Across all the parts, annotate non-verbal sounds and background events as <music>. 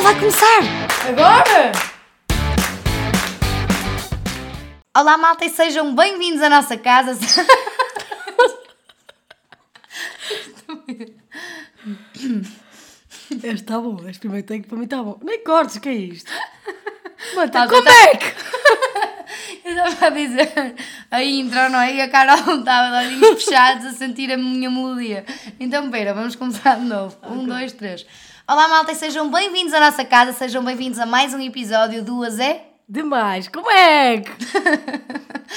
Então vai começar! Agora? Olá malta e sejam bem-vindos à nossa casa. Este está bom, este primeiro take para mim está bom. Nem cortes, o que é isto? Mano, Tá, como tá- é que? <laughs> Eu estava a dizer a intro, não é? E a Carol estava de olhinhos fechados a sentir a minha melodia. Então, pera, vamos começar de novo. Um, dois, três. Olá malta e sejam bem-vindos à nossa casa, sejam bem-vindos a mais um episódio do Azé. Demais, como é que?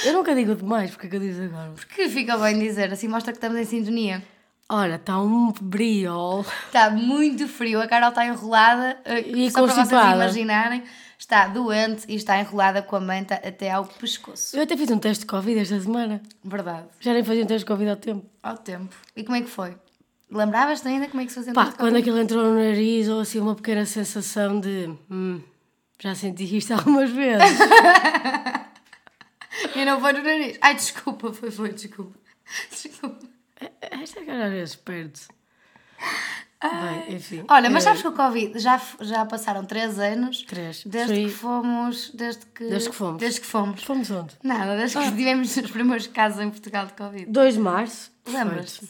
Eu nunca digo demais, porque é que eu digo agora? Que fica bem dizer, assim mostra que estamos em sintonia. Ora, está um briol. Está muito frio, a Carol está enrolada. eh, E só para vocês constipada. imaginarem, está doente e está enrolada com a manta até ao pescoço. Eu até fiz um teste de Covid esta semana. Verdade. Já nem fazia um teste de Covid há tempo. Ao tempo. E como é que foi? Lembravas-te ainda como é que se fazia Pá, quando aquilo entrou no nariz, ou assim uma pequena sensação de. Hum, já senti isto <laughs> algumas vezes. <laughs> E não foi no nariz. Ai, desculpa, foi, foi, desculpa. <laughs> Desculpa. Esta cara às vezes perde-se. Bem, enfim. Olha, mas eh, sabes que o Covid já, já passaram 3 anos Três. desde Three. que fomos. Desde que, Desde que fomos. Desde que fomos. Fomos onde? Nada, desde que tivemos os primeiros casos em Portugal de Covid. 2 de março. Lembras-te?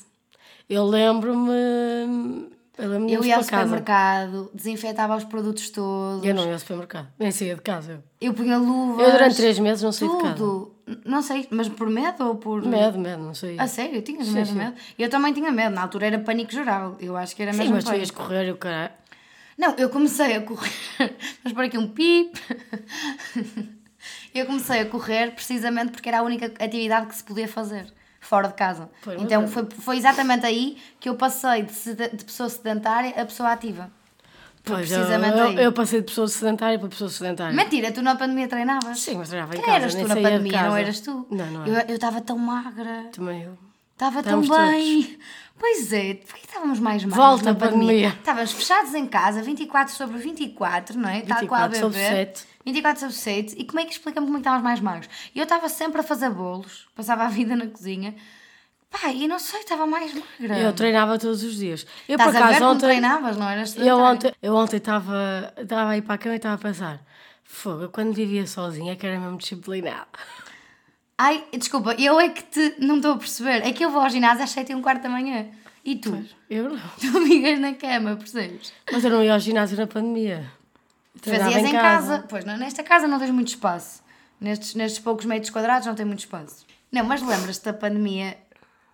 Eu lembro-me. Eu lembro-me de Eu ia ao casa. supermercado, desinfetava os produtos todos. Eu não ia ao supermercado. Nem saía de casa. Eu, Eu punha luvas. eu durante três meses não saí de casa. Tudo. Não sei, mas por medo ou por. Medo, medo, não saía. A sério, tinhas Sim, medo, sim. medo? Eu também tinha medo, na altura era pânico geral. Eu acho que era Sim, mesmo mas tu ias correr e o caralho. Não, eu comecei a correr. <laughs> Vamos pôr aqui um pip. <laughs> Eu comecei a correr precisamente porque era a única atividade que se podia fazer fora de casa. Mas então foi, foi exatamente aí que eu passei de, sed- de pessoa sedentária a pessoa ativa. Pois, eu, precisamente eu, aí. eu passei de pessoa sedentária para pessoa sedentária. Mentira, tu na pandemia treinavas? Sim, mas treinava em Quem casa. eras tu na pandemia, não eras tu? Não, não Eu era. eu estava tão magra. Também eu. Estava tão bem. Pois é, porquê que estávamos mais magros Volta na a pandemia. Estávamos fechados em casa, 24 sobre 24, não é? Tal qual a 24 sobre beber. 7. 24 sobre 7. E como é que explica-me como é que estávamos mais magros? E eu estava sempre a fazer bolos, passava a vida na cozinha. Pá, e não sei, estava mais magra. Eu treinava todos os dias. Eu, Estás por a ver acaso, ontem. treinavas, não eras Eu ontem, eu ontem estava, estava a ir para a cama e estava a pensar: fogo, quando vivia sozinha é que era mesmo disciplinada. Ai, desculpa, eu é que te não estou a perceber. É que eu vou ao ginásio às 7 e um quarto da manhã. E tu? Eu não. Tu <laughs> amigas na cama, percebes? Mas eu não ia ao ginásio na pandemia. Treinava Fazias em casa. Pois, não, nesta casa não tens muito espaço. Nestes, nestes poucos metros quadrados não tem muito espaço. Não, mas lembras-te da pandemia,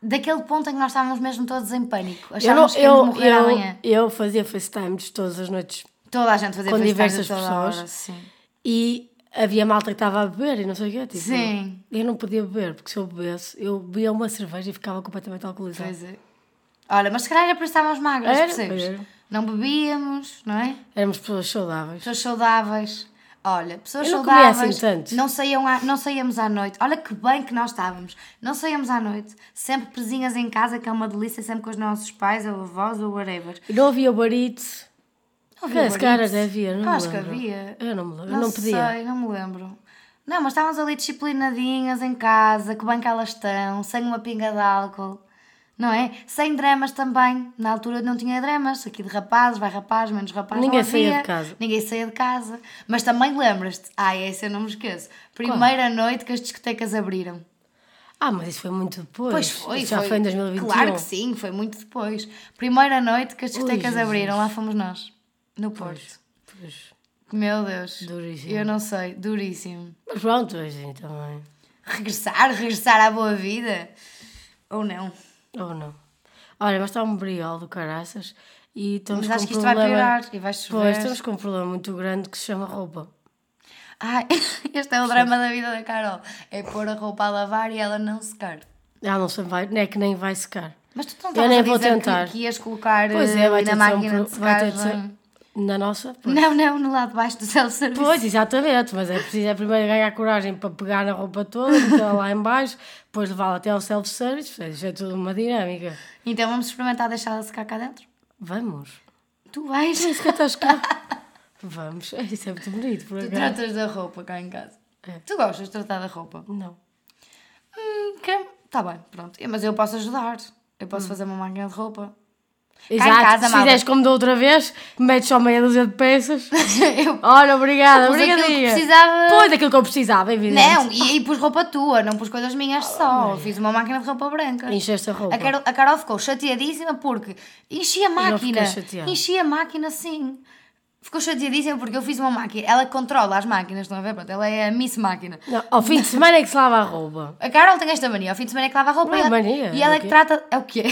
daquele ponto em que nós estávamos mesmo todos em pânico. Eu, não, Achávamos que eu, morrer eu, amanhã. eu fazia FaceTimes todas as noites Toda a gente fazia com FaceTime diversas pessoas. hora, sim. e havia malta que estava a beber e não sei o quê. Tipo, Sim. Eu não podia beber, porque se eu bebesse, eu bebia uma cerveja e ficava completamente alcoolizada. Pois é. Olha, mas se calhar era por estávamos magras, Era, percebes? era. Não bebíamos, não é? Éramos pessoas saudáveis. Pessoas saudáveis. Olha, pessoas Eu não saudáveis. assim tanto. Não, saíam à- não saíamos à noite. Olha que bem que nós estávamos. Não saíamos à noite. Sempre presinhas em casa, que é uma delícia, sempre com os nossos pais ou avós ou whatever. E não havia barito. Não havia cara barito. havia, não Eu me acho que lembro. havia. Eu não me lembro, Não, não podia. sei, não me lembro. Não, mas estávamos ali disciplinadinhas em casa, que bem que elas estão, sem uma pinga de álcool. Não é? Sem dramas também. Na altura não tinha dramas. Aqui de rapazes, vai rapaz, menos rapaz. Ninguém saía de casa. Ninguém saía de casa. Mas também lembras-te. Ai, essa eu não me esqueço. Primeira noite que as discotecas abriram. Ah, mas isso foi muito depois. Pois foi, Isso já foi, em 2021. Claro que sim, foi muito depois. Primeira noite que as discotecas Jesus. abriram, lá fomos nós. No Porto. Pois. Meu Deus. Duríssimo. Eu não sei, duríssimo. Mas pronto, hoje também. Regressar, regressar à boa vida. Ou não. Ou não. Olha, mas está um briol do caraças e estamos Mas com acho um que isto vai problema... piorar e vai chover. Pois, estamos com um problema muito grande que se chama roupa. Ai, <laughs> este é o drama da vida da Carol. É pôr a roupa a lavar e ela não secar. Ah, não sei, vai, é que nem vai secar. Mas tu não estavas a vou dizer tentar. Que, que ias colocar Pois eh, é, vai na ter de ser um de vai ter secagem? ser na nossa. Pois. Não, não, no lado de baixo do self-service. Pois, exatamente, mas é preciso é primeiro ganhar coragem para pegar na roupa toda, metê-la lá em baixo, depois levá-la até ao self-service, isso é tudo uma dinâmica. Então vamos experimentar deixá-la secar cá dentro? Vamos. Tu vais. Isso que eu estás cá. Vamos. É, Isso é muito bonito, por Tu acaso. tratas da roupa cá em casa. É. Tu gostas de tratar da roupa? Não. Hum, que... Tá bem, pronto. Mas eu posso ajudar. Eu Hum. posso fazer uma máquina de roupa. Cá em Exato, casa, se fizeres como da outra vez, metes só meia dúzia de peças. <laughs> Eu Olha, obrigada, pus aquilo que precisava. Pois, daquilo que eu precisava, evidente. Não, e, e pus roupa tua, não pus coisas minhas só. Fiz uma máquina de roupa branca. Encheste a roupa. A Carol, a Carol ficou chateadíssima porque enchi a máquina. Enchi a máquina sim. Ficou chateadíssima porque eu fiz uma máquina. Ela controla as máquinas, estão a ver? Pronto, ela é a Miss Máquina. Não, ao fim de semana é que se lava a roupa. A Carol tem esta mania. Ao fim de semana é que lava a roupa. Não é ela- mania, E ela é é o que quê? trata. É o quê?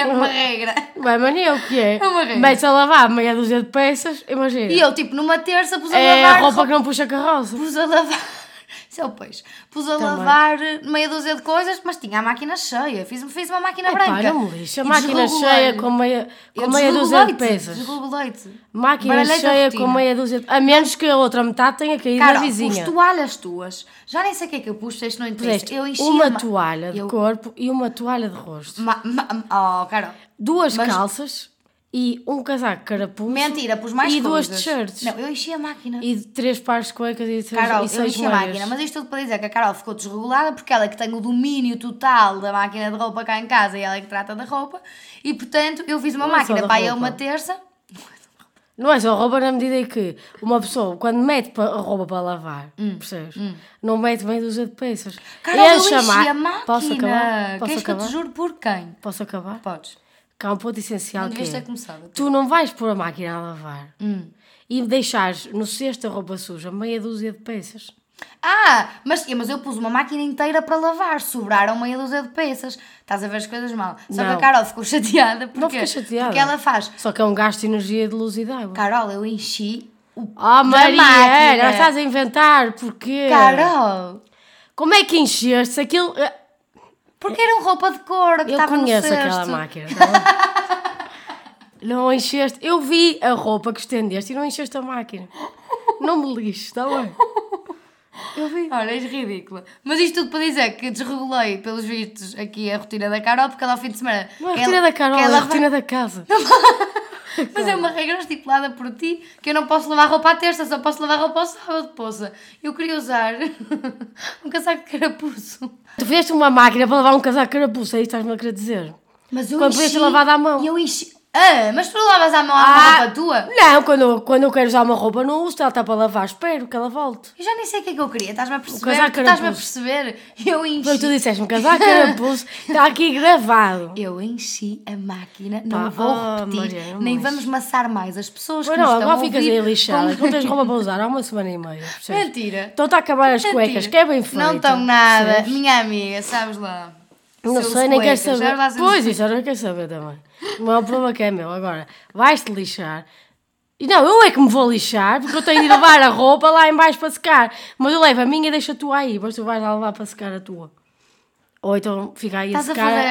é uma regra. Vai, mania, o que é? É uma regra. Metes a lavar meia dúzia de peças, imagina. E eu, tipo, numa terça pus a é lavar. a roupa que não puxa carroça. Pus a lavar. Isso é o peixe. Pus a Também. lavar meia dúzia de coisas, mas tinha a máquina cheia. Fiz, fiz uma máquina Epá, branca. me lixa. E Máquina cheia com meia, com meia dúzia de peças. Desregulei-te. Máquina Baralhei-te a cheia com meia dúzia de... A menos que a outra metade tenha caído Cara, na vizinha. toalhas tuas. Já nem sei o que é que eu pus, isto não interessa. Eu enchi uma a ma- toalha de Eu- corpo e uma toalha de rosto. Ma, ma, oh, Carol. Duas Mas- calças e um casaco carapuço. Mentira, pus mais E duas coisas. t-shirts. Não, eu enchi a máquina. E três pares de cuecas e, seis, Carol, e eu seis enchi a máquina, mas isto tudo para dizer que a Carol ficou desregulada porque ela é que tem o domínio total da máquina de roupa cá em casa e ela é que trata da roupa e portanto eu fiz uma Não é máquina para roupa. uma terça Não é só roupa na medida em que uma pessoa, quando mete a roupa para lavar, percebes? Não mete meia dúzia de peças. Hum, Carol, eu Enche a enchi a máquina. Posso acabar? Posso Queres que eu acabar? te juro por quem? Posso acabar? Podes. Que há um ponto essencial que é, ter começado. tu não vais pôr a máquina a lavar Hum. e deixares no cesto a roupa suja meia dúzia de peças. Ah, mas, mas eu pus uma máquina inteira para lavar, sobraram meia dúzia de peças. Estás a ver as coisas mal. Só que Não. a Carol ficou chateada porque, Não fiquei chateada. porque ela faz. Só que é um gasto de energia de luz e de água. Carol, eu enchi o Oh, Maria, não estás a inventar, porquê? Carol, Como é que encheste aquilo? Porque era um roupa de cor que Eu estava no conheço cesto. aquela máquina. <laughs> não encheste. Eu vi a roupa que estendeste e não encheste a máquina. Não me lixes, está bem? Eu vi. Olha, és ridícula. Mas isto tudo para dizer que desregulei, pelos vistos, aqui a rotina da Carol, porque ela ao fim de semana. Não é a rotina da Carol, é a rotina da casa. <laughs> Mas é uma regra estipulada por ti que eu não posso lavar roupa à terça, só posso lavar roupa ao sábado, poça. Eu queria usar <laughs> um casaco de carapuço. Tu fizeste uma máquina para lavar um casaco carapuço, é isso que estás-me a querer dizer? Mas eu Quando ter lavado à mão. Eu enchi. Ah, mas tu lavas à mão a Ah. roupa tua? Não, quando, eu- quando eu quero usar uma roupa, não uso, ela está para lavar, espero que ela volte. Eu já nem sei o que é que eu queria, estás-me a perceber? Estás-me a perceber? Eu enchi. Foi tu disseste um casaco carapuço, <laughs> está aqui gravado. Eu enchi a máquina, não Pá, vou oh, repetir, Maria, nem vamos maçar mais as pessoas Pois que não, estão agora a ficas ouvir aí lixada, com- não tens roupa para usar há uma semana e meia. percebes? Mentira. Está a acabar as Mentira. cuecas, que é bem feito. Não estão nada. percebes? Minha amiga, sabes lá. Não sei, nem quero saber. Pois, isso eu não quero saber também. Não é um problema que é meu. Agora, vais-te lixar. E não, eu é que me vou lixar, porque eu tenho de levar a roupa lá em baixo para secar. Mas eu levo a minha e deixo a tua aí, mas tu vais lá levar para secar a tua. Ou então fica aí a Estás a secar fazer-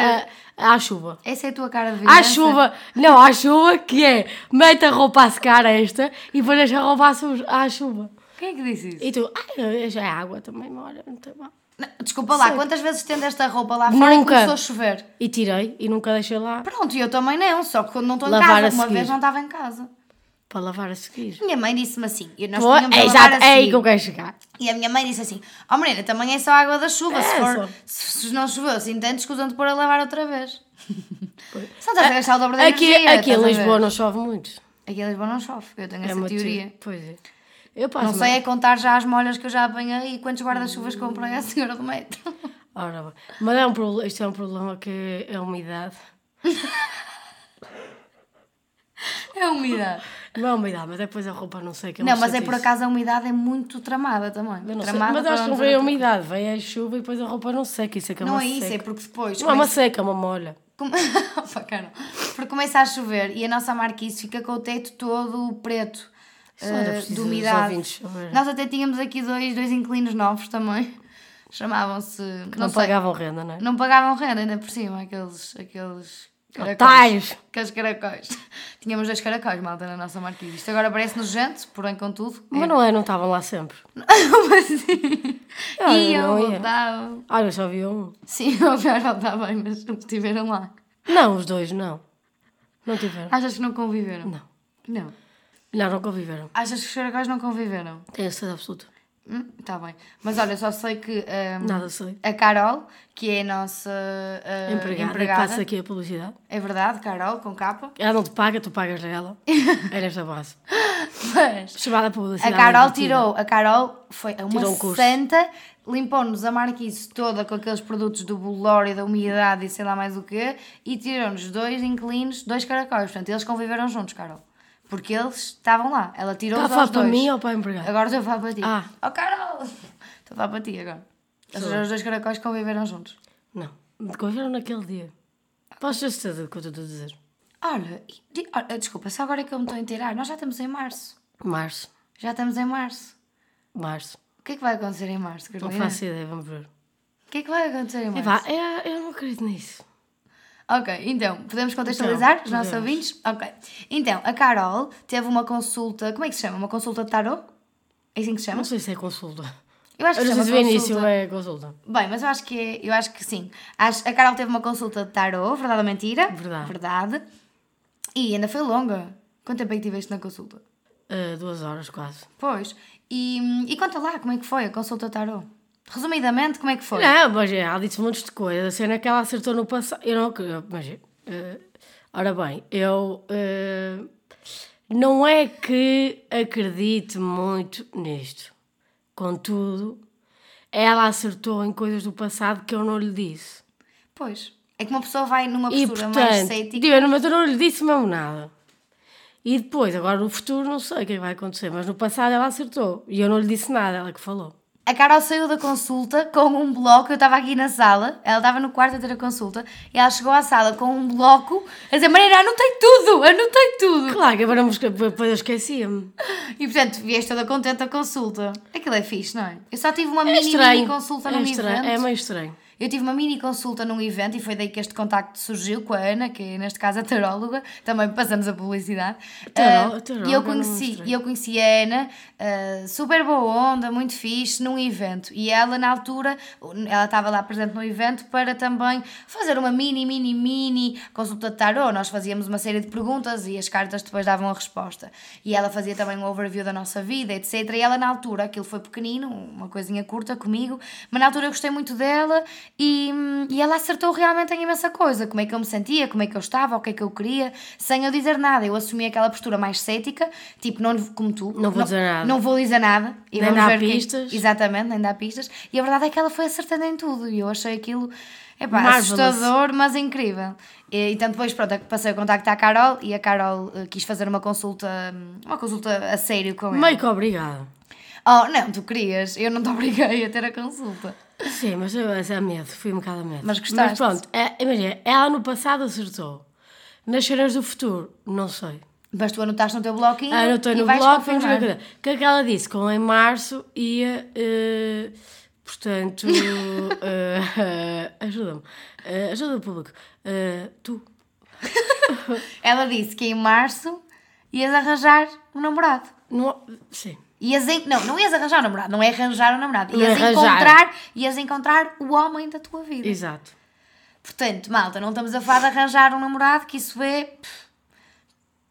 a- a- à chuva. Essa é a tua cara de À vingança? chuva, não, à chuva que é, mete a roupa a secar esta e depois deixa a roupa à, su- à chuva. Quem é que disse isso? E tu, ai, já é água também, olha, não tem mal. Não, Desculpa lá, Sei. quantas vezes estendeste a roupa lá fora e Nunca. começou a chover? E tirei e nunca deixei lá Pronto, e eu também não, só que quando não estou em Lavar a casa, uma seguir. vez não estava em casa. para lavar a seguir. Minha mãe disse-me assim, e nós Pô, tínhamos é a lavar exato, a é aí que eu quero chegar. E a minha mãe disse assim: Ó oh, menina, também é só água da chuva. se, É, for, só. se, se não choveu assim tanto, escusam-te pôr a lavar outra vez. <laughs> Só estás a gastar o dobro da Aqui, energia. aqui em estás a ver? Lisboa não chove muito. Aqui em Lisboa não chove, eu tenho É essa uma teoria. te- Pois é. Eu passo Não sei é contar já as molhas que eu já apanhei e quantos guarda-chuvas comprei à senhora do metro. <laughs> Ora, bem. mas é um problema, isto é um problema que é a umidade. <laughs> É a umidade. Não é umidade, mas depois a roupa não sei que é Não, mas é por acaso a umidade é muito tramada também. Eu não sei, tramada mas para acho que não vem a umidade, vem a chuva e depois a roupa não seca. Isso é que é Não uma é isso, é seca. porque depois. Não é uma seca, é uma molha. Come... <laughs> Porque começa a chover e a nossa marquise fica com o teto todo preto Eh, preciso de umidade. Nós até tínhamos aqui dois, dois inquilinos novos também. <laughs> Chamavam-se. Não, Não, sei, pagavam renda, não é? Não pagavam renda ainda por cima, aqueles. aqueles caracóis. Aqueles caracóis. <laughs> Tínhamos dois caracóis, malta, na nossa marquise. Isto agora parece nojento, porém, contudo. Mas não é, não estavam lá sempre. Como assim? Ah, Iam, não ia. voltavam. Ah, eu só vi um. Sim, <laughs> não está bem, mas estiveram lá. Não, os dois, não. Não tiveram. Achas que não conviveram? Não. Não. Não, não conviveram. Achas que os caracóis não conviveram? Tenho a certeza absoluta. Hum, tá bem. Mas olha, só sei que ahm, Nada sei. a Carol, que é a nossa ah, Empregada, empregada, que passa aqui a publicidade. é verdade, Carol, com capa, Ela não te paga, tu pagas a ela. É <laughs> nesta base. mas Chamada a publicidade. Carol invertida. tirou, a Carol foi uma Tirou um santa, limpou-nos a marquise toda com aqueles produtos do bolor e da umidade e sei lá mais o quê, e tirou-nos dois inquilinos, dois caracóis. Portanto, eles conviveram juntos, Carol. Porque eles estavam lá. Ela tirou-os Está a para dois. mim ou para a empregada? Agora estou a falar para ti. Ah. Oh, Carol! Estou a falar para ti agora. Ou seja, os dois caracóis conviveram juntos. Não. Conviveram naquele dia. Posso ter certeza do que eu estou a dizer. Olha, e- di- olha, desculpa, só agora é que eu me estou a inteirar. Nós já estamos em março. Março. Já estamos em março. Março. O que é que vai acontecer em março, Não Carolina? faço ideia, vamos ver. O que é que vai acontecer em março? vá, é, eu não acredito nisso. Ok, então, podemos contextualizar Então, os nossos podemos. ouvintes? Ok. Então, a Carol teve uma consulta, como é que se chama? Uma consulta de tarot? É assim que se chama? Não sei se é consulta. Eu acho Eu que não se sei se início é consulta. Bem, mas eu acho que é, eu acho que sim. A Carol teve uma consulta de tarot, verdade ou mentira? Verdade. Verdade. E ainda foi longa. Quanto tempo é que tiveste na consulta? Ah, duas horas quase. Pois. E, e conta lá como é que foi a consulta de tarot. Resumidamente, como é que foi? Não, mas é, ela disse montes de coisas. A cena que ela acertou no passado. Eu não. Mas, eh, ora bem, eu. eh, não é que acredite muito nisto. Contudo, ela acertou em coisas do passado que eu não lhe disse. Pois. É que uma pessoa vai numa E postura mais portanto, cética. eu não- mas eu não lhe disse mesmo nada. E depois, agora no futuro, não sei o é que vai acontecer, mas no passado ela acertou. E eu não lhe disse nada, ela que falou. A Carol saiu da consulta com um bloco. Eu estava aqui na sala, ela estava no quarto a ter a consulta, e ela chegou à sala com um bloco a dizer: Marina, anotei tudo, anotei tudo. Claro agora depois eu esquecia-me. E portanto, vieste toda contente da consulta. Aquilo é fixe, não é? Eu só tive uma É mini, mini consulta é estranho. evento. É meio estranho. Eu tive uma mini consulta num evento e foi daí que este contacto surgiu com a Ana, que é neste caso a taróloga, também passamos a publicidade. Taró- Ah, taróloga e eu não conheci, eu conheci a Ana, ah, super boa onda, muito fixe, num evento. E ela, na altura, ela estava lá presente no evento para também fazer uma mini, mini, mini consulta de tarô. Nós fazíamos uma série de perguntas e as cartas depois davam a resposta. E ela fazia também um overview da nossa vida, etc. E ela, na altura, aquilo foi pequenino, uma coisinha curta comigo, mas na altura eu gostei muito dela e, e ela acertou realmente em imensa coisa. Como é que eu me sentia, como é que eu estava, o que é que eu queria, sem eu dizer nada. Eu assumi aquela postura mais cética, tipo, não, como tu. Não vou dizer nada. Não vou dizer nada. E Nem dar pistas. Exatamente, nem dá pistas. E a verdade é que ela foi acertando em tudo. E eu achei aquilo epá, Marvelous. assustador, mas incrível. E, então depois, pronto, passei o contacto à Carol e a Carol eh, quis fazer uma consulta, hum, uma consulta a sério com ela. Meio que obrigada. Oh, não, tu querias. Eu não te <laughs> obriguei a ter a consulta. Sim, mas eu essa é medo, fui um bocado a medo. Mas gostaste? Mas pronto, é, imagina, ela no passado acertou. Nas cenas do futuro, não sei. Mas tu anotaste no teu bloquinho Ah, e no bloco, o confirmar. que que é que ela disse? Com em março ia, eh, portanto, <laughs> eh, ajuda-me, Eh, ajuda o público. Tu, <laughs> Ela disse que em março ias arranjar um namorado. não, sim. Ias en- Não, não ias arranjar um namorado, não é arranjar um namorado. É Ias arranjar. encontrar, ias encontrar o homem da tua vida. Exato. Portanto, malta, não estamos a falar de arranjar um namorado, que isso é.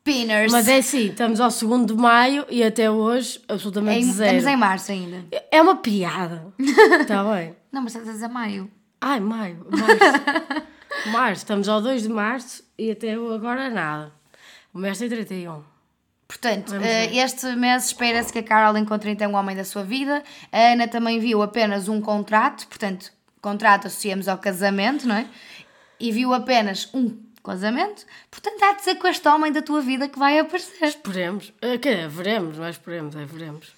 Pinners. Mas é assim, estamos ao 2 de maio e até hoje absolutamente Em- zero. estamos em março ainda. É uma piada. Está <laughs> bem. Não, mas estás a maio. Ai, maio, março. <laughs> março, estamos ao 2 de março e até agora nada. O mês tem 31. Portanto, ver. este mês espera-se que a Carol encontre então o homem da sua vida. A Ana também viu apenas um contrato, portanto, contrato associamos ao casamento, não é? E viu apenas um casamento, portanto, há de ser com este homem da tua vida que vai aparecer. Esperemos. Eh, Quer dizer, veremos, não é esperemos, é veremos.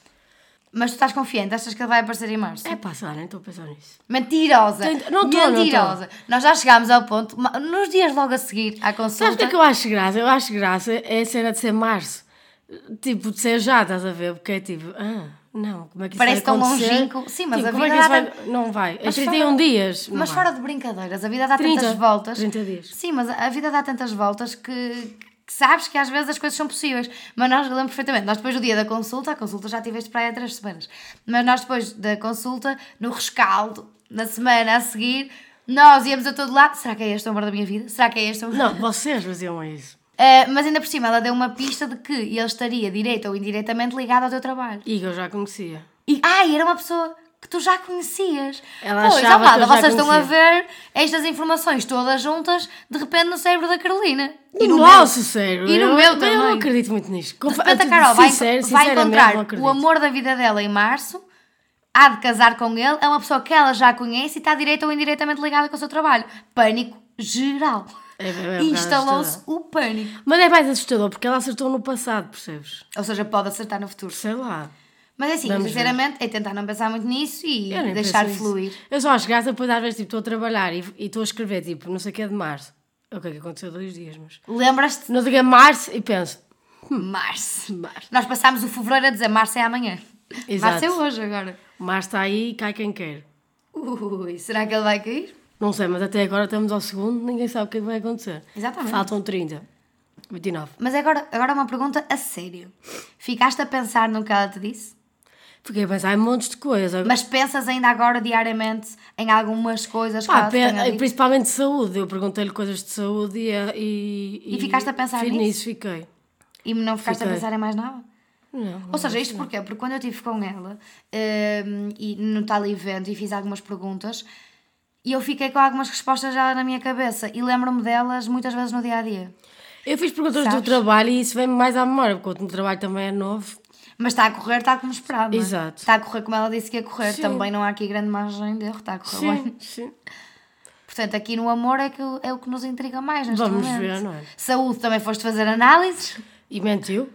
Mas tu estás confiante? Achas que ele vai aparecer em março? É passar, nem estou a pensar nisso. Mentirosa! Tenta- não não tô. Mentirosa! Nós já chegámos ao ponto, nos dias logo a seguir à consulta. Sabes o que é que eu acho graça? Eu acho graça é a cena de ser março. Tipo, de ser já, estás a ver? Porque é tipo, ah, não, como é que isso Parece vai tão acontecer? longínquo. Sim, mas Tipo, a como é vida que isso dá vai... Não vai. É Mas 31 fora- dias. não Mas vai. fora de brincadeiras, a vida dá 30, tantas voltas. 30 dias. Sim, mas a vida dá tantas voltas que, que sabes que às vezes as coisas são possíveis. Mas nós, lembro perfeitamente, nós depois do dia da consulta, a consulta já tiveste para aí há três semanas, mas nós depois da consulta, no rescaldo, na semana a seguir, nós íamos a todo lado. Será que é este o amor da minha vida? Será que é este o amor? Não, vocês faziam isso. Ah, mas ainda por cima, ela deu uma pista de que ele estaria direito ou indiretamente ligado ao teu trabalho. E que eu já conhecia. E... Ai, era uma pessoa que tu já conhecias. Ela pois, achava que eu já vocês estão a ver estas informações todas juntas, de repente no cérebro da Carolina. E no nosso meu. cérebro. E no eu, meu eu também. não acredito muito nisto. De repente a Carol vai, sincero- vai encontrar o amor da vida dela em março, há de casar com ele, é uma pessoa que ela já conhece e está direita ou indiretamente ligada com o seu trabalho. Pânico geral. É, é, é Instalou-se o pânico. Mas é mais assustador porque ela acertou no passado, percebes? Ou seja, pode acertar no futuro. Sei lá. Mas é assim, Vamos sinceramente, é tentar não pensar muito nisso e deixar fluir. Eu só acho graça depois às vezes tipo, estou a trabalhar e estou a escrever tipo, não sei o que é de março. O que é que aconteceu dois dias, mas. Lembras-te? Não diga março e penso. Março. Março. Nós passámos o fevereiro a dizer março é amanhã. Exato. Março é hoje agora. Março está aí e cai quem quer. Ui, será que ele vai cair? Não sei, mas até agora estamos ao segundo, ninguém sabe o que é vai acontecer. Exatamente. Faltam 30. 29. Mas agora, agora uma pergunta a sério. Ficaste a pensar no que ela te disse? Fiquei a pensar em montes de coisas. Mas pensas ainda agora diariamente em algumas coisas que Pá, ela te principalmente de saúde. Eu perguntei-lhe coisas de saúde e. E, E ficaste a pensar nisso? nisso? fiquei. E não ficaste a Fiquei. pensar em mais nada? Não. Ou seja, isto porquê? Porque quando eu estive com ela hum, e no tal evento e fiz algumas perguntas, e eu fiquei com algumas respostas já na minha cabeça e lembro-me delas muitas vezes no dia a dia. Eu fiz perguntas Sabes? do trabalho e isso vem-me mais à memória, porque o trabalho também é novo. Mas está a correr, está como esperado. Exato. Está a correr como ela disse que ia correr. Sim. Também não há aqui grande margem de erro, está a correr bem. sim. Portanto, aqui no amor é, que, é o que nos intriga mais neste Vamos momento. ver, não é? Saúde, também foste fazer análises? E mentiu?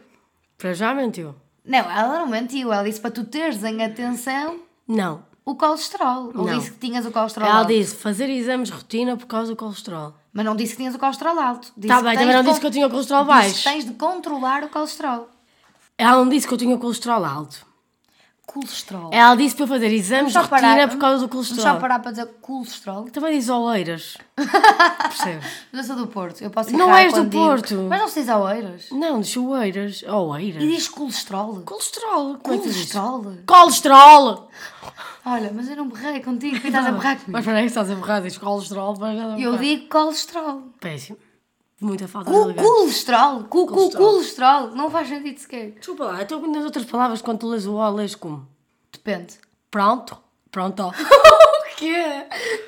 Para já mentiu? Não, ela não mentiu. Ela disse para tu teres em atenção Não. O colesterol. Ou Não. disse que tinhas o colesterol Ela alto. disse fazer exames de rotina por causa do colesterol. Mas não disse que tinhas o colesterol alto. Disse Tá que bem, também não disse que eu tinha o colesterol disse baixo. que tens de controlar o colesterol. Ela não disse que eu tinha o colesterol alto. Colesterol. Ela disse para eu fazer exames de Só rotina parar- por causa do Vamos só colesterol. parar para dizer colesterol. Também diz oeiras. <laughs> Percebes? Mas eu sou do Porto. Eu posso Não és do digo. Porto. Mas não se diz oeiras. Não, diz oeiras. Oeiras. E diz colesterol. Colesterol. Como é? Colesterol. Colesterol! Olha, mas eu não berrei contigo. Quem <laughs> estás a berrar comigo? Mas espera aí, estás a borrar, diz colesterol, mas Eu digo colesterol. Péssimo. Muita falta de elegância. colesterol. Colesterol. colesterol. Não faz sentido sequer. Desculpa lá, então nas outras palavras, quando tu lês o O, lês como? Depende. Pronto. Pronto. <laughs> O quê?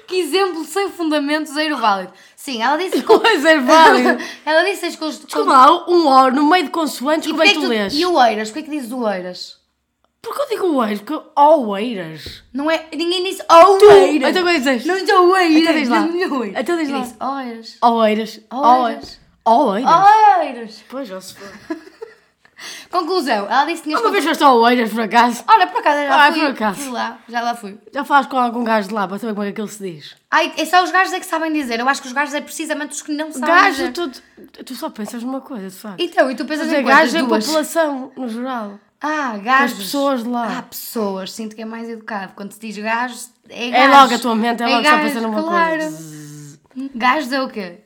Que exemplo sem fundamento, zero válido. Sim, ela disse... <laughs> Mas é válido. <laughs> ela disse que tens Desculpa lá, um O no meio de consoantes, E como é que tu que lês? E oeiras? Porquê que dizes oeiras? Porque eu digo oeiras, porque oeiras. Não é... Ninguém disse oeiras. Então como é que dizes? Não disse oeiras. Então diz lá. Então diz lá. oeiras. Oeiras. Oeiras. Oeiras. Oeiras. Pois, já se for. <laughs> Conclusão. Ela disse que tinhas... Uma vez foste a Oeiras, por acaso. Olha, por acaso, já Ah, fui. por acaso. Fui lá. Já lá fui. Já falas com algum gajo de lá para saber como é que aquilo se diz. Ai, é só os gajos é que sabem dizer. Eu acho que os gajos é precisamente os que não sabem Gajo, dizer. tu, tu só pensas numa coisa, de facto. Então, e tu pensas Mas em coisas gajo é população, no geral. Ah, gajos. pessoas de lá. Ah, pessoas. Sinto que é mais educado. Quando se diz gajos, é É gajos. logo a tua mente, é logo só gajos, pensar numa claro. coisa. Gajos é o quê?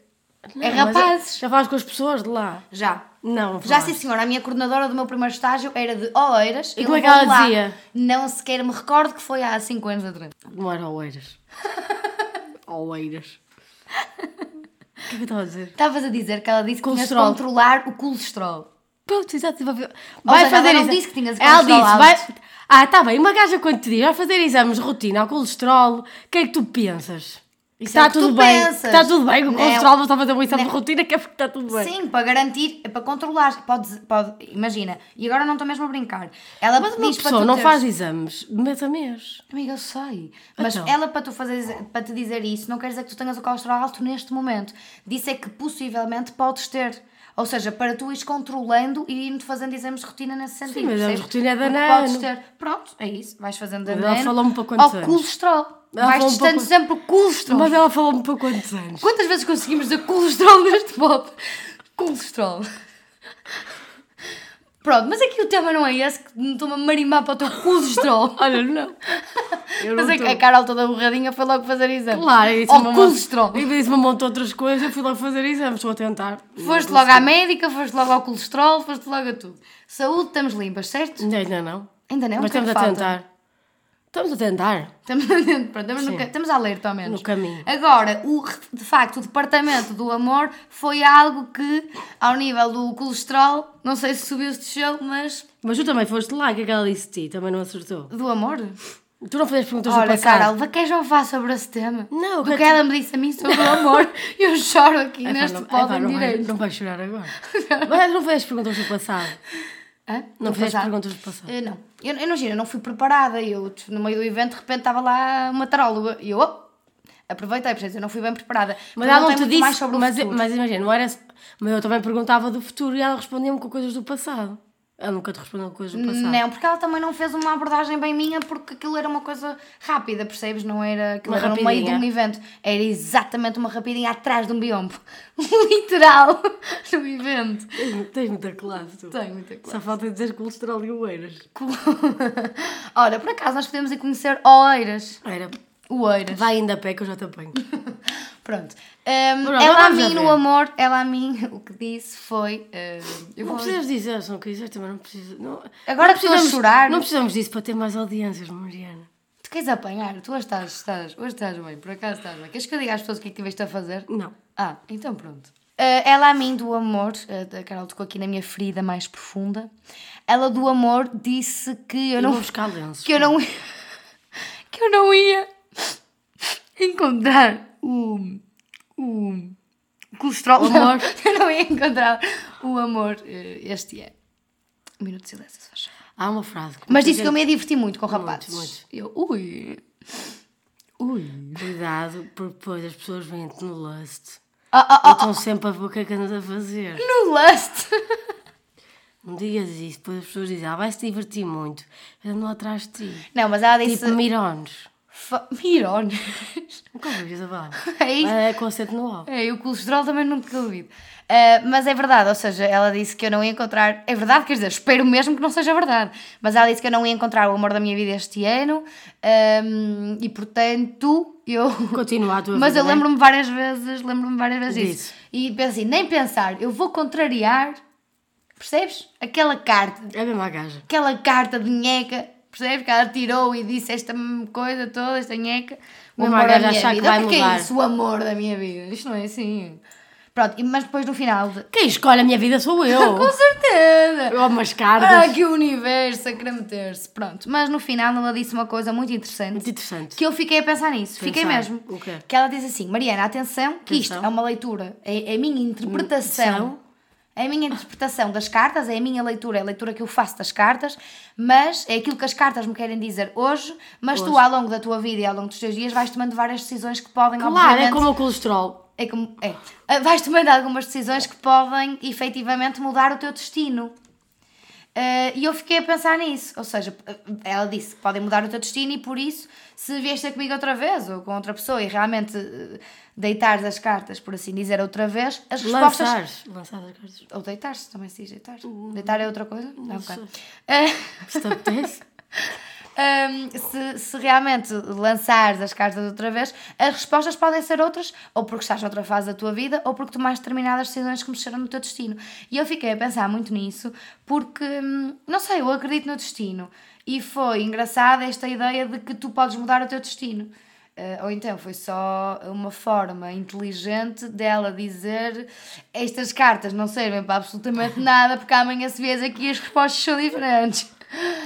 é Não, mas rapazes. Já falas com as pessoas de lá. Já. Não, Já sim, senhora. A minha coordenadora do meu primeiro estágio era de Oeiras. E como é que ela lá. dizia? Não sequer me recordo que foi há 5 anos atrás. Não era Oeiras. <laughs> Oeiras. O que é que eu estava a dizer? Estavas a dizer que ela disse que tinhas de controlar o colesterol. Pronto, exato. Vai, seja, vai ela fazer não exa- disse que tinhas Ela disse, alto. vai... Ah, tá bem. Uma gaja quando te diz, vai fazer exames de rotina ao colesterol, o que é que tu pensas? Que é está o que tudo tu bem. pensas. Que está tudo bem, que o Não. colesterol não está a fazer um exame de Não. rotina, que é porque está tudo bem. Sim, para garantir, é para controlar. Pode, pode, imagina, e agora não estou mesmo a brincar. Ela Mas uma diz para pessoa tu não teres- faz exames mês a mês. Amiga, eu sei. Mas Então. ela, para, tu fazer, para te dizer isso, não quer dizer que tu tenhas o colesterol alto neste momento. Disse é que possivelmente podes ter. Ou seja, para tu ires controlando e indo fazendo exames de rotina nesse sentido. mas exames de percebes? rotina é anano. Podes ter. Pronto, é isso. Vais fazendo Mas de ela falou-me para quantos ao anos? colesterol. Ela Vais para testando sempre o colesterol. Mas ela falou-me para quantos anos? Quantas vezes conseguimos dizer colesterol neste pod? Colesterol. Pronto, mas aqui o tema não é esse, que me estou-me a marimbar para o teu colesterol. <laughs> Olha, não. Eu Mas é que tô. a Carol toda borradinha foi logo fazer exame. Claro, é isso. Ao colesterol. E disse-me um monte de outras coisas, eu fui logo fazer exames, estou a tentar. Foste logo à médica, foste logo ao colesterol, foste logo a tudo. Saúde, estamos limpas, certo? Ainda não. Ainda não? Mas é estamos a tentar. Estamos a tentar. Estamos, pronto, estamos, no estamos a ler, pelo menos. No caminho. Agora, o, de facto, o departamento do amor foi algo que, ao nível do colesterol, não sei se subiu ou se desceu, mas Mas tu também foste lá, que aquela disse de ti, também não acertou. do amor. Tu não fizeste perguntas do passado. Carol, queres eu falar sobre esse tema? Não, do que- que ela me disse a mim sobre o amor, <laughs> eu choro aqui Epá, neste não, pódio não, direito. não vais chorar agora. <laughs> Mas tu não fizeste perguntas do passado. Hã? Não Do fizeste perguntas do passado. Eh, não. Eu, eu não não fui preparada. Eu, no meio do evento, de repente estava lá uma taróloga. E eu, oh, aproveitei, portanto, eu não fui bem preparada. Mas ela não te disse. mais sobre o mas, futuro. mas imagina, não era. Mas eu também perguntava do futuro e ela respondia-me com coisas do passado. Ela nunca te respondeu coisas do passado. Não, porque ela também não fez uma abordagem bem minha, porque aquilo era uma coisa rápida, percebes? Não era. Aquilo Uma era no meio de rapidinha. um evento. Era exatamente uma rapidinha atrás de um biombo. <laughs> Literal. No evento. Tens, muita classe, tu. Tenho muita Só falta dizer colesterol e oeiras. <laughs> Ora, por acaso nós podemos ir conhecer Oeiras. Era. Oeiras. Vai ainda a pé que eu já te apanho. <laughs> Pronto. Um, Pronto, ela a mim, no amor, ela a mim, <laughs> o que disse foi. uh, eu Não vou- precisas dizer, se não quiseres também não precisas. Não, Agora não precisamos- chorar. Não precisamos disso para ter mais audiências, Mariana. Tu queres apanhar? Tu hoje estás, estás, hoje estás bem, por acaso estás bem. Queres que eu diga às pessoas o que é que tiveste a fazer? Não. Ah, então pronto. Uh, ela a mim do amor, uh, a Carol tocou aqui na minha ferida mais profunda. Ela do amor disse que eu Eu não. vou buscar lenços. que eu não <laughs> que eu não ia encontrar o, o colesterol. O amor. Não, <laughs> eu não ia encontrar o amor eh, este ano. Um minuto de silêncio, se faz. Há uma frase. que Mas disse que eu me ia divertir muito com rapazes. muito. Eu, ui. Ui. Cuidado, porque depois as pessoas vêm-te no lust. Ah, ah, E ah, estão sempre a ver o que é que andas a fazer. no lust. <laughs> Não digas isso, depois as pessoas dizem, ah, vai-se divertir muito. Eu ando atrás de ti. Não, mas ela disse. Tipo mirones. Mirones. Essa palavra. É isso. É alto. É, e o colesterol também não te ouvido. Ah, mas é verdade, ou seja, ela disse que eu não ia encontrar. É verdade, quer dizer, espero mesmo que não seja verdade. Mas ela disse que eu não ia encontrar o amor da minha vida este ano ahm, e portanto eu. Continua a tua Mas vida. eu né? lembro-me várias vezes, lembro-me várias vezes disso. Disso. E penso assim, nem pensar, eu vou contrariar, percebes? Aquela carta, É a mesma gaja. aquela carta de nheca, percebes? Que ela tirou e disse esta coisa toda, esta nheca. O amor da minha que vida. vai o que é mudar. isso? O amor da minha vida. Isto não é assim. Pronto, mas depois no final. De... Quem escolhe a minha vida sou eu. <laughs> Com certeza! eu amo as Ah, cartas. que o universo a querer meter-se. Pronto, mas no final ela disse uma coisa muito interessante. Muito interessante. Que eu fiquei a pensar nisso, fiquei Pensar. mesmo. O quê? Que ela diz assim: Mariana, atenção, que isto é uma leitura, é, é a minha interpretação. É a minha interpretação das cartas, é a minha leitura, é a leitura que eu faço das cartas, mas é aquilo que as cartas me querem dizer hoje, mas tu Hoje. ao longo da tua vida e ao longo dos teus dias vais tomando várias decisões que podem, Claro, é como o colesterol. É como. É. Ah, Vais tomando algumas decisões que podem efetivamente mudar o teu destino. Ah, e eu fiquei a pensar nisso. Ou seja, ela disse que podem mudar o teu destino e por isso, se vieste ter comigo outra vez ou com outra pessoa e realmente eh, deitares as cartas, por assim dizer, outra vez, as respostas. Lançares. Lançares as cartas. Ou deitar-se, também se diz deitar. Deitar é outra coisa? Não, ok. sei. Ah, <laughs> Se te apetece. Hum, se, se realmente lançares as cartas outra vez, as respostas podem ser outras, ou porque estás noutra fase da tua vida, ou porque tomaste determinadas decisões que mexeram no teu destino. E eu fiquei a pensar muito nisso, porque, hum, não sei, eu acredito no destino. E foi engraçada esta ideia de que tu podes mudar o teu destino. Eh, ou então foi só uma forma inteligente dela dizer estas cartas não servem para absolutamente nada porque amanhã se vês aqui as respostas são diferentes.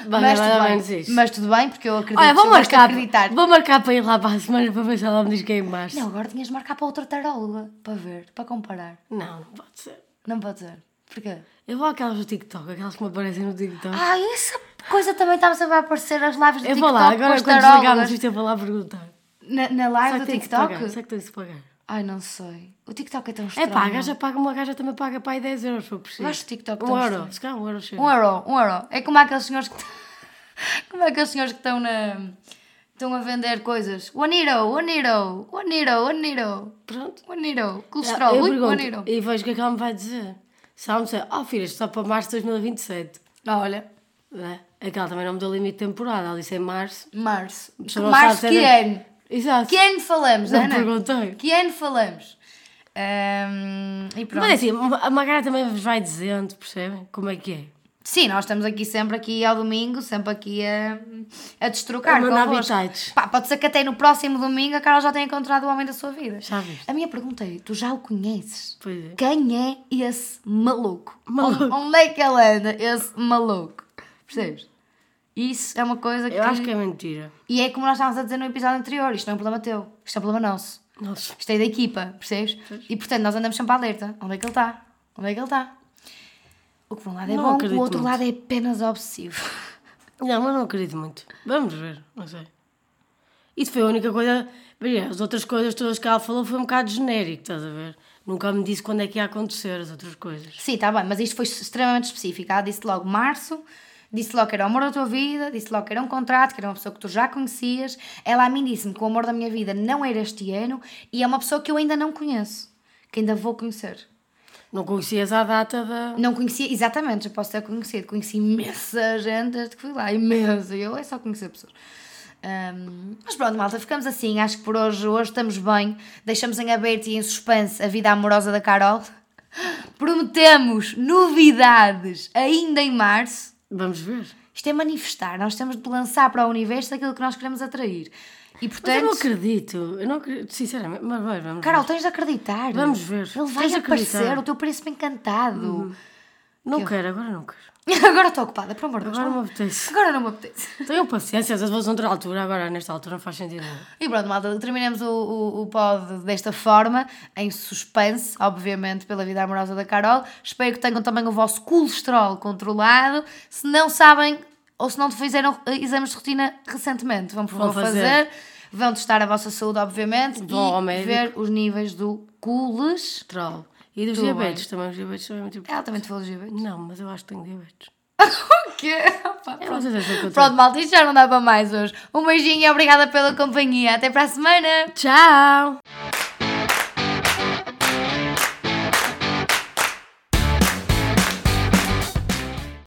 Mas, é mais tudo bem. menos isso. mas tudo bem, porque eu acredito Olha, vou eu de marcar, acreditar. vou marcar para ir lá para a semana para ver se ela me diz que é em março. Não, agora tinhas de marcar para outra taróloga para ver, para comparar. Não, não pode ser. Não pode ser. Porquê? Eu vou àquelas do TikTok, aquelas que me aparecem no TikTok. Ah, essa coisa também estava sempre a aparecer as lives do eu TikTok vou lá, agora quando desligarmos isto eu vou lá perguntar. Na, na live Será do que TikTok? Será que que se pagar? Ai, não sei. O TikTok é tão É estranho. pá, a gaja paga, uma gaja também paga para aí 10 euros, se for preciso. Eu acho o TikTok Um tão euro, estranho. se calhar um euro chega. Um euro, um euro. É como aqueles senhores que. <laughs> como aqueles senhores que estão na. Estão a vender coisas. One euro, one euro, one euro, one euro. Pronto. One euro. Colesterol, eu ui, pergunto, one euro. e vejo o que é que ela me vai dizer. Se ela me disser, oh filha, isto só para março de 2027. Olha, É, é que ela também não me deu limite de temporada, ela disse em março. março. não Março, sabe que é- ano? Exato. Que ano falamos, Não Ana? perguntei. Que ano falamos? Ahm, e pronto. Mas é assim, a Magara também vos vai dizendo, percebem? Como é que é? Sim, nós estamos aqui sempre aqui ao domingo, sempre aqui a, a destrocar. A. Pá, pode ser que até no próximo domingo a Carol já tenha encontrado o homem da sua vida. Já viste? A minha pergunta é: tu já o conheces? Pois é. Quem é esse maluco? Maluco. Onde, onde é que ele anda, esse maluco? Percebes? Isso é uma coisa que. Eu acho que é mentira. E é como nós estávamos a dizer no episódio anterior: isto não é um problema teu, isto é um problema nosso. Nossa. Isto é da equipa, percebes? E portanto nós andamos sempre alerta. Onde é que ele está? Onde é que ele está? O que por um lado é Não bom, o outro muito. lado é apenas obsessivo. Não, mas não acredito muito. Vamos ver, não sei. Isso foi a única coisa. As outras coisas todas que ela falou foi um bocado genérico, estás a ver? Nunca me disse quando é que ia acontecer as outras coisas. Sim, está bem, mas isto foi extremamente específico. Ela disse logo março, disse logo que era o amor da tua vida, disse logo que era um contrato, que era uma pessoa que tu já conhecias. Ela a mim disse-me que o amor da minha vida não era este ano e é uma pessoa que eu ainda não conheço, que ainda vou conhecer. Não conhecias a data da. Não conhecia, exatamente, já posso ter conhecido. Conheci imensa gente desde que fui lá, imensa. Eu é só conhecer pessoas. Ahm, mas pronto, malta, ficamos assim. Acho que por hoje, hoje estamos bem. Deixamos em aberto e em suspense a vida amorosa da Carol. <laughs> Prometemos novidades ainda em março. Vamos ver. Isto é manifestar. Nós temos de lançar para o universo aquilo que nós queremos atrair. E Mas eu portanto, não acredito. Eu não acredito, sinceramente. Mas vai, vamos Carol, ver. tens de acreditar. Vamos ver. Ele vai aparecer. acreditar. O teu príncipe encantado. Não quero, agora não quero. <laughs> Agora estou ocupada, pelo amor de Deus. Agora não- me apetece. Agora não me apetece. Tenham paciência, se fosse noutra altura, agora nesta altura não faz sentido nenhum. E pronto, malta, terminamos o, o, o pod desta forma, em suspense, obviamente, pela vida amorosa da Carol. Espero que tenham também o vosso colesterol controlado. Se não sabem, ou se não fizeram eh, exames de rotina recentemente, vão por Vão favor fazer. fazer. Vão testar a vossa saúde, obviamente, Vão e ver os níveis do colesterol. E dos Tudo diabetes também, os diabetes também é muito importante. Ela também te falou de diabetes? Não, mas eu acho que tenho diabetes. <laughs> O quê? Opa, É pronto. tenho. Pronto, malta, isto já não dá para mais hoje. Um beijinho e obrigada pela companhia. Até para a semana! Tchau!